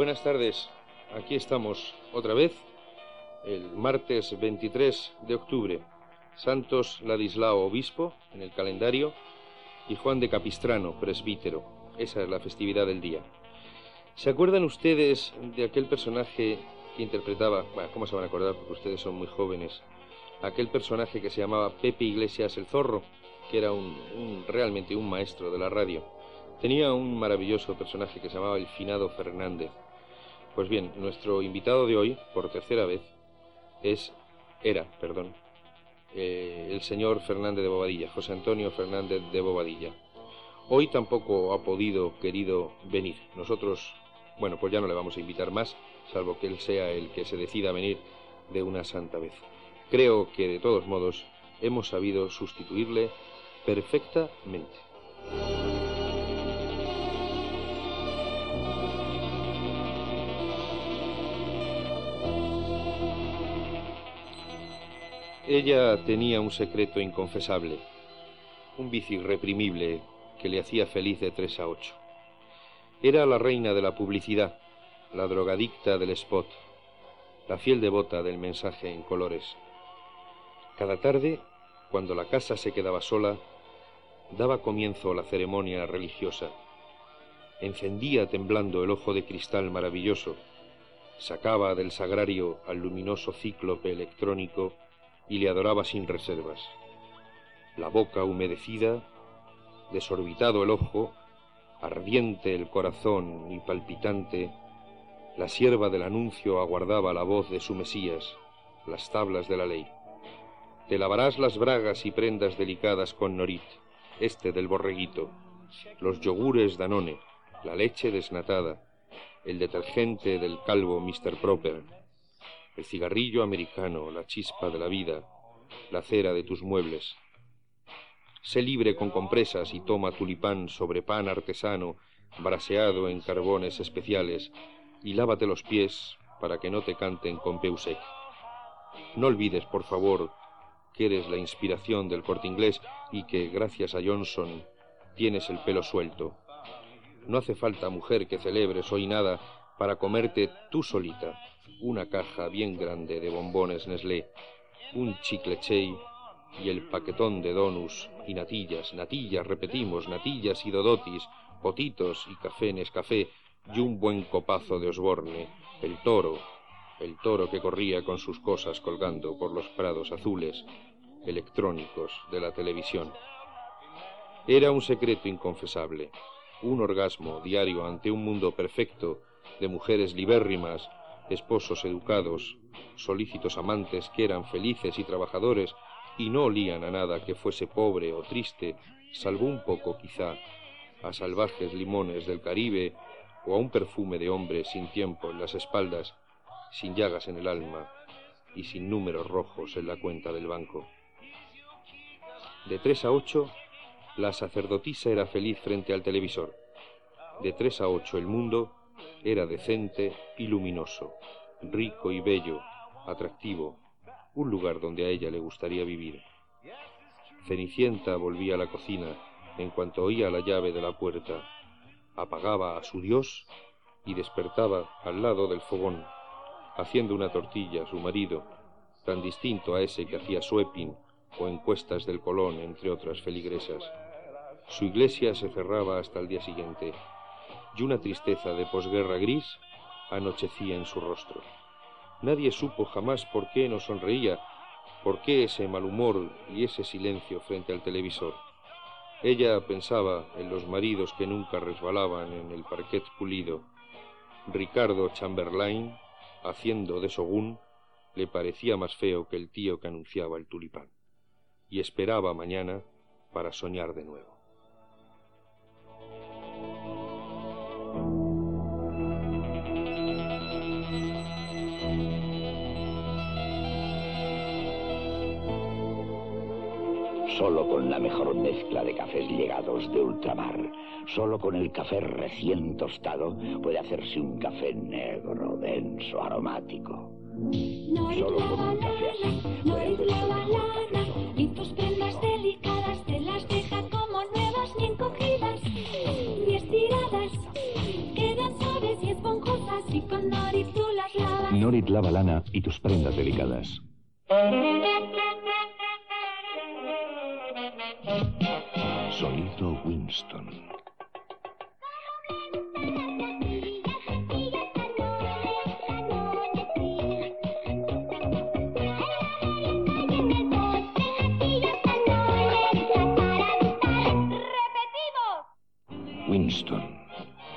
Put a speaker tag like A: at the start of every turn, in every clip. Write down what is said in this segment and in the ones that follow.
A: Buenas tardes. Aquí estamos otra vez, el martes 23 de octubre. Santos Ladislao, obispo, en el calendario, y Juan de Capistrano, presbítero. Esa es la festividad del día. ¿Se acuerdan ustedes de aquel personaje que interpretaba, bueno, ¿cómo se van a acordar? Porque ustedes son muy jóvenes. Aquel personaje que se llamaba Pepe Iglesias el Zorro, que era un, realmente un maestro de la radio. Tenía un maravilloso personaje que se llamaba el Finado Fernández. Pues bien, nuestro invitado de hoy, por tercera vez, es, era, perdón, eh, el señor Fernández de Bobadilla, José Antonio Fernández de Bobadilla. Hoy tampoco ha podido, querido, venir. Nosotros, bueno, pues ya no le vamos a invitar más, salvo que él sea el que se decida a venir de una santa vez. Creo que de todos modos hemos sabido sustituirle perfectamente. Ella tenía un secreto inconfesable, un vicio irreprimible que le hacía feliz de tres a ocho. Era la reina de la publicidad, la drogadicta del spot, la fiel devota del mensaje en colores. Cada tarde, cuando la casa se quedaba sola, daba comienzo la ceremonia religiosa. Encendía temblando el ojo de cristal maravilloso, sacaba del sagrario al luminoso cíclope electrónico y le adoraba sin reservas. La boca humedecida, desorbitado el ojo, ardiente el corazón y palpitante, la sierva del anuncio aguardaba la voz de su Mesías, las tablas de la ley. Te lavarás las bragas y prendas delicadas con norit, este del borreguito, los yogures Danone, la leche desnatada, el detergente del calvo Mr. Proper, el cigarrillo americano, la chispa de la vida, la cera de tus muebles. Sé libre con compresas y toma tulipán sobre pan artesano, braseado en carbones especiales, y lávate los pies para que no te canten con Peusec. No olvides, por favor, que eres la inspiración del corte inglés y que, gracias a Johnson, tienes el pelo suelto. No hace falta, mujer, que celebres hoy nada para comerte tú solita una caja bien grande de bombones Nestlé, un chicle y el paquetón de donus y natillas, natillas, repetimos, natillas y dodotis, potitos y café Nescafé y un buen copazo de Osborne, el toro, el toro que corría con sus cosas colgando por los prados azules, electrónicos de la televisión. Era un secreto inconfesable, un orgasmo diario ante un mundo perfecto de mujeres libérrimas esposos educados, solícitos amantes que eran felices y trabajadores y no olían a nada que fuese pobre o triste, salvo un poco quizá a salvajes limones del Caribe o a un perfume de hombre sin tiempo en las espaldas, sin llagas en el alma y sin números rojos en la cuenta del banco. De tres a ocho, la sacerdotisa era feliz frente al televisor. De tres a ocho el mundo era decente y luminoso, rico y bello, atractivo, un lugar donde a ella le gustaría vivir. Cenicienta volvía a la cocina en cuanto oía la llave de la puerta, apagaba a su dios y despertaba al lado del fogón, haciendo una tortilla a su marido, tan distinto a ese que hacía Suepin o encuestas del Colón, entre otras feligresas. Su iglesia se cerraba hasta el día siguiente y una tristeza de posguerra gris anochecía en su rostro. Nadie supo jamás por qué no sonreía, por qué ese mal humor y ese silencio frente al televisor. Ella pensaba en los maridos que nunca resbalaban en el parquet pulido. Ricardo Chamberlain, haciendo de Sogún, le parecía más feo que el tío que anunciaba el tulipán, y esperaba mañana para soñar de nuevo.
B: Solo con la mejor mezcla de cafés llegados de ultramar, solo con el café recién tostado, puede hacerse un café negro, denso, aromático. Solo con un café así puede hacerse un
C: Y tus prendas delicadas te las deja como nuevas ni encogidas ni estiradas. Quedan suaves y esponjosas con Norit tú las lavas.
D: Norit lava lana y tus prendas delicadas. Sonido Winston. Winston,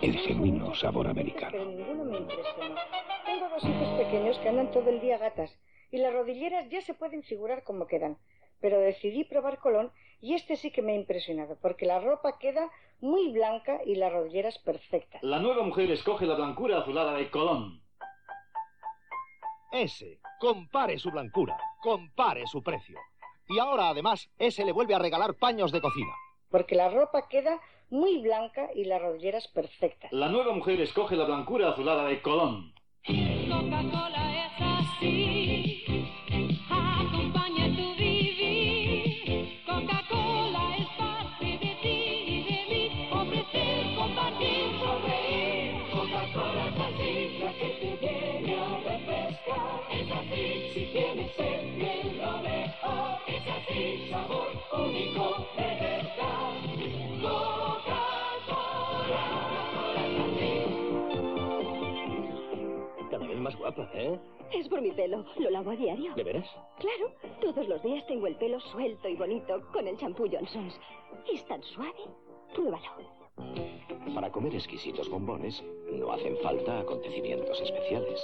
D: el genuino sabor americano.
E: Pero ninguno me impresiona. Tengo dos hijos pequeños que andan todo el día gatas y las rodilleras ya se pueden figurar como quedan. Pero decidí probar Colón y este sí que me ha impresionado porque la ropa queda muy blanca y las rodilleras perfectas.
F: La nueva mujer escoge la blancura azulada de Colón.
G: Ese, compare su blancura, compare su precio. Y ahora además, ese le vuelve a regalar paños de cocina.
E: Porque la ropa queda muy blanca y las rodilleras perfectas.
F: La nueva mujer escoge la blancura azulada de Colón.
C: Coca-Cola es así.
H: ¿Eh?
I: Es por mi pelo. Lo lavo a diario.
H: ¿De veras?
I: Claro, todos los días tengo el pelo suelto y bonito con el champú Johnson's. Es tan suave. Pruébalo.
B: Para comer exquisitos bombones no hacen falta acontecimientos especiales.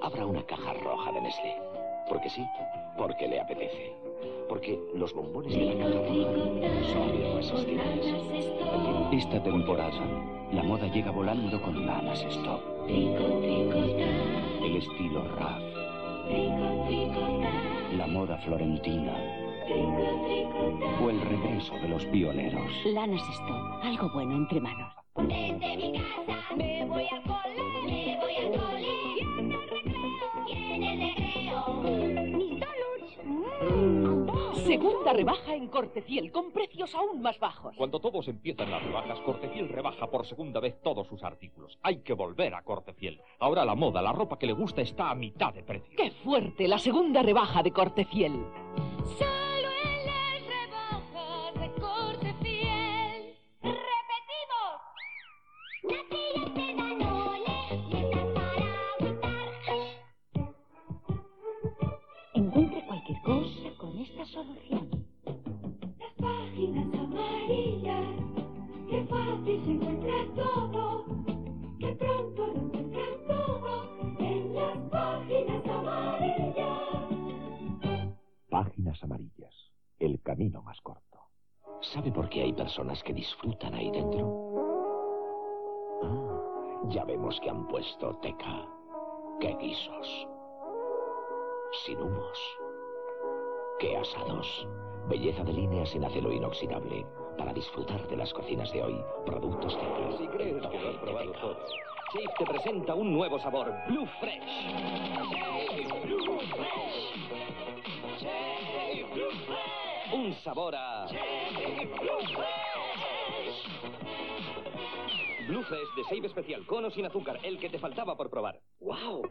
B: Abra una caja roja de Nestlé. Porque sí, porque le apetece. Porque los bombones de la caja roja son irresistibles.
D: Esta temporada, la moda llega volando con Lanas Stop. El estilo RAF. La moda florentina. O el regreso de los pioneros.
I: Lanas Stop. Algo bueno entre manos.
C: Desde mi casa me voy al cole, me voy al cole.
J: Segunda rebaja en Cortefiel, con precios aún más bajos.
K: Cuando todos empiezan las rebajas, Cortefiel rebaja por segunda vez todos sus artículos. Hay que volver a Cortefiel. Ahora la moda, la ropa que le gusta está a mitad de precio.
J: ¡Qué fuerte! La segunda rebaja de Cortefiel.
C: Amarillas.
D: El camino más corto.
B: ¿Sabe por qué hay personas que disfrutan ahí dentro? Ah, ya vemos que han puesto teca. ¡Qué guisos! Sin humos. ¡Qué asados! Belleza de líneas en acero inoxidable. Para disfrutar de las cocinas de hoy, productos teca.
H: Si crees que lo has probado todo, Chief te presenta un nuevo sabor, Blue Fresh.
C: Blue Fresh.
H: Un sabor a
C: Blue
H: de Save Especial, con o sin azúcar, el que te faltaba por probar. ¡Wow!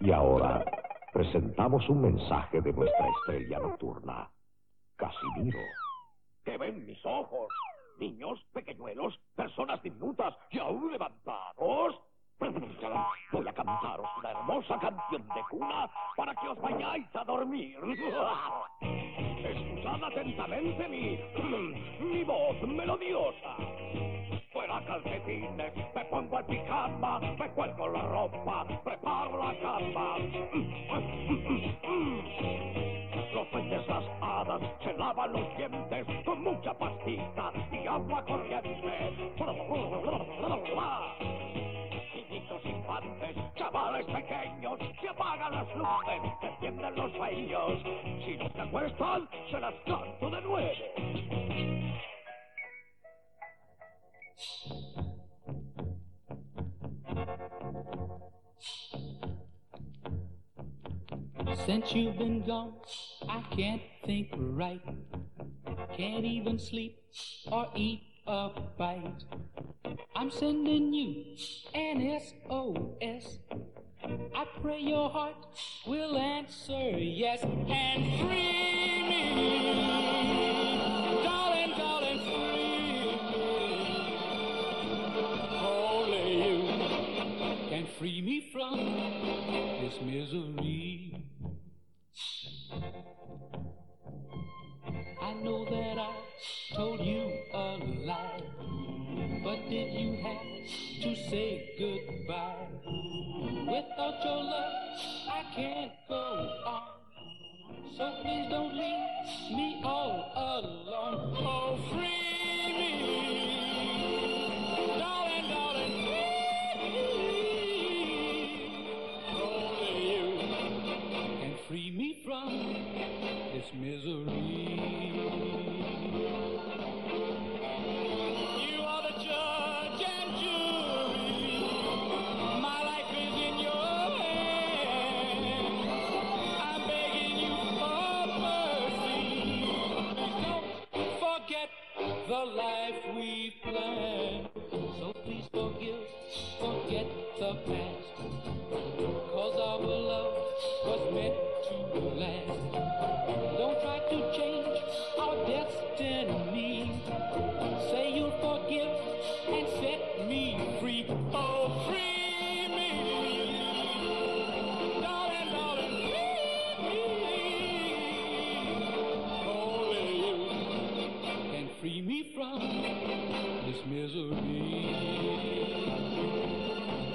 L: Y ahora presentamos un mensaje de nuestra estrella nocturna, Casimiro.
M: ¿Qué ven mis ojos? Niños, pequeñuelos, personas diminutas y aún levantados. Voy a cantaros una hermosa canción de cuna para que os vayáis a dormir. Escuchad atentamente mi, mi voz melodiosa. Fuera calcetines, me pongo el pijama, me cuelgo la ropa, preparo la cama. Los peces, las hadas, se lavan los dientes con mucha pastita y agua corriente. Infantes, chavales pequeños, apagan las luces, los sueños. Si no se acuestan, se las canto de.
N: Since you've been gone, I can't think right. Can't even sleep or eat a bite. I'm sending you an SOS I pray your heart will answer yes and free me. Darling, darling, free me. Only you can free me from this misery. to say goodbye. Without your love, I can't go on. So please don't leave me all alone. Oh, free me, darling, darling, free Only you can free me from this misery. the past. Cause our love was meant to last. Don't try to change our destiny. Say you'll forgive and set me free. Oh, free! free me from this misery.